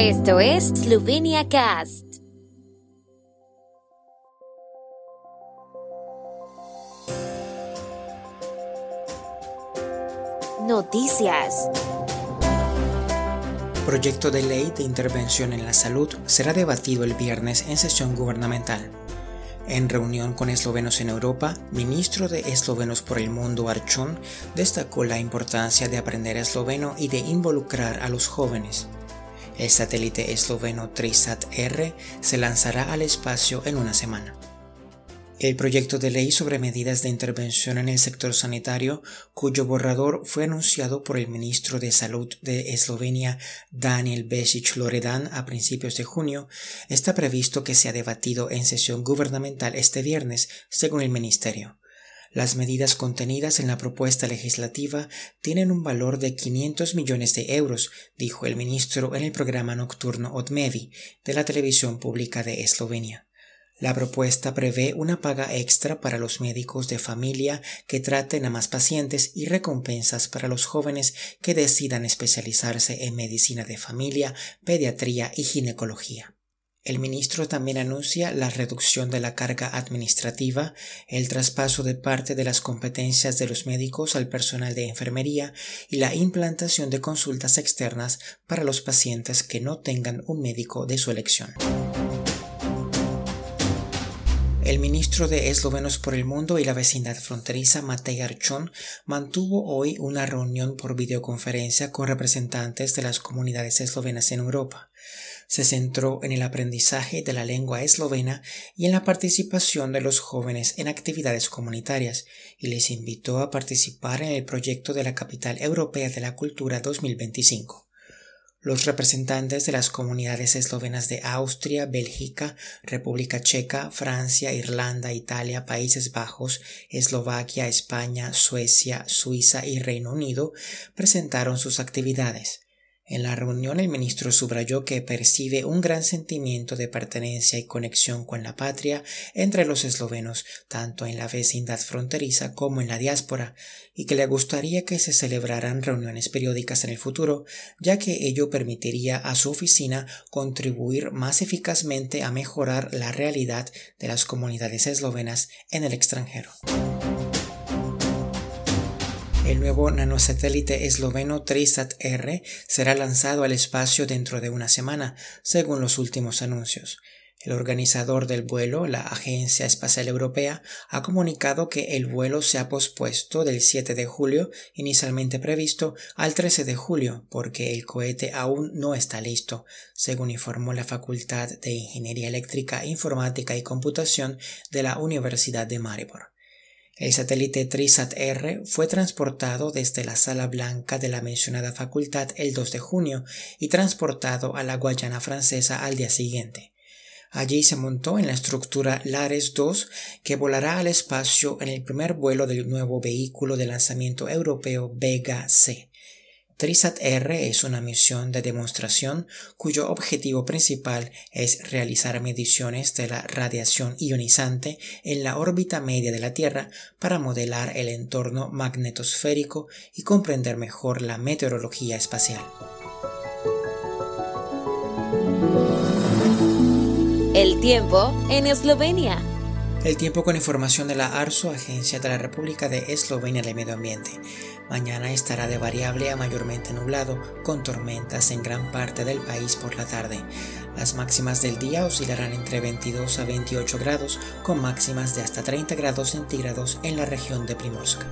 Esto es Slovenia Cast. Noticias. Proyecto de ley de intervención en la salud será debatido el viernes en sesión gubernamental. En reunión con eslovenos en Europa, ministro de Eslovenos por el Mundo Archon destacó la importancia de aprender esloveno y de involucrar a los jóvenes. El satélite esloveno Trisat-R se lanzará al espacio en una semana. El proyecto de ley sobre medidas de intervención en el sector sanitario, cuyo borrador fue anunciado por el ministro de Salud de Eslovenia, Daniel Besic Loredan, a principios de junio, está previsto que sea debatido en sesión gubernamental este viernes, según el ministerio. Las medidas contenidas en la propuesta legislativa tienen un valor de 500 millones de euros, dijo el ministro en el programa nocturno Odmevi de la televisión pública de Eslovenia. La propuesta prevé una paga extra para los médicos de familia que traten a más pacientes y recompensas para los jóvenes que decidan especializarse en medicina de familia, pediatría y ginecología. El ministro también anuncia la reducción de la carga administrativa, el traspaso de parte de las competencias de los médicos al personal de enfermería y la implantación de consultas externas para los pacientes que no tengan un médico de su elección. El ministro de Eslovenos por el Mundo y la vecindad fronteriza, Matej Archon, mantuvo hoy una reunión por videoconferencia con representantes de las comunidades eslovenas en Europa. Se centró en el aprendizaje de la lengua eslovena y en la participación de los jóvenes en actividades comunitarias, y les invitó a participar en el proyecto de la Capital Europea de la Cultura 2025. Los representantes de las comunidades eslovenas de Austria, Bélgica, República Checa, Francia, Irlanda, Italia, Países Bajos, Eslovaquia, España, Suecia, Suiza y Reino Unido presentaron sus actividades. En la reunión el ministro subrayó que percibe un gran sentimiento de pertenencia y conexión con la patria entre los eslovenos, tanto en la vecindad fronteriza como en la diáspora, y que le gustaría que se celebraran reuniones periódicas en el futuro, ya que ello permitiría a su oficina contribuir más eficazmente a mejorar la realidad de las comunidades eslovenas en el extranjero. El nuevo nanosatélite esloveno Trisat-R será lanzado al espacio dentro de una semana, según los últimos anuncios. El organizador del vuelo, la Agencia Espacial Europea, ha comunicado que el vuelo se ha pospuesto del 7 de julio, inicialmente previsto, al 13 de julio, porque el cohete aún no está listo, según informó la Facultad de Ingeniería Eléctrica, Informática y Computación de la Universidad de Maribor. El satélite Trisat-R fue transportado desde la Sala Blanca de la mencionada facultad el 2 de junio y transportado a la Guayana francesa al día siguiente. Allí se montó en la estructura Lares 2 que volará al espacio en el primer vuelo del nuevo vehículo de lanzamiento europeo Vega C. TRISAT-R es una misión de demostración cuyo objetivo principal es realizar mediciones de la radiación ionizante en la órbita media de la Tierra para modelar el entorno magnetosférico y comprender mejor la meteorología espacial. El tiempo en Eslovenia. El tiempo con información de la ARSO, Agencia de la República de Eslovenia de Medio Ambiente. Mañana estará de variable a mayormente nublado, con tormentas en gran parte del país por la tarde. Las máximas del día oscilarán entre 22 a 28 grados, con máximas de hasta 30 grados centígrados en la región de Primorska.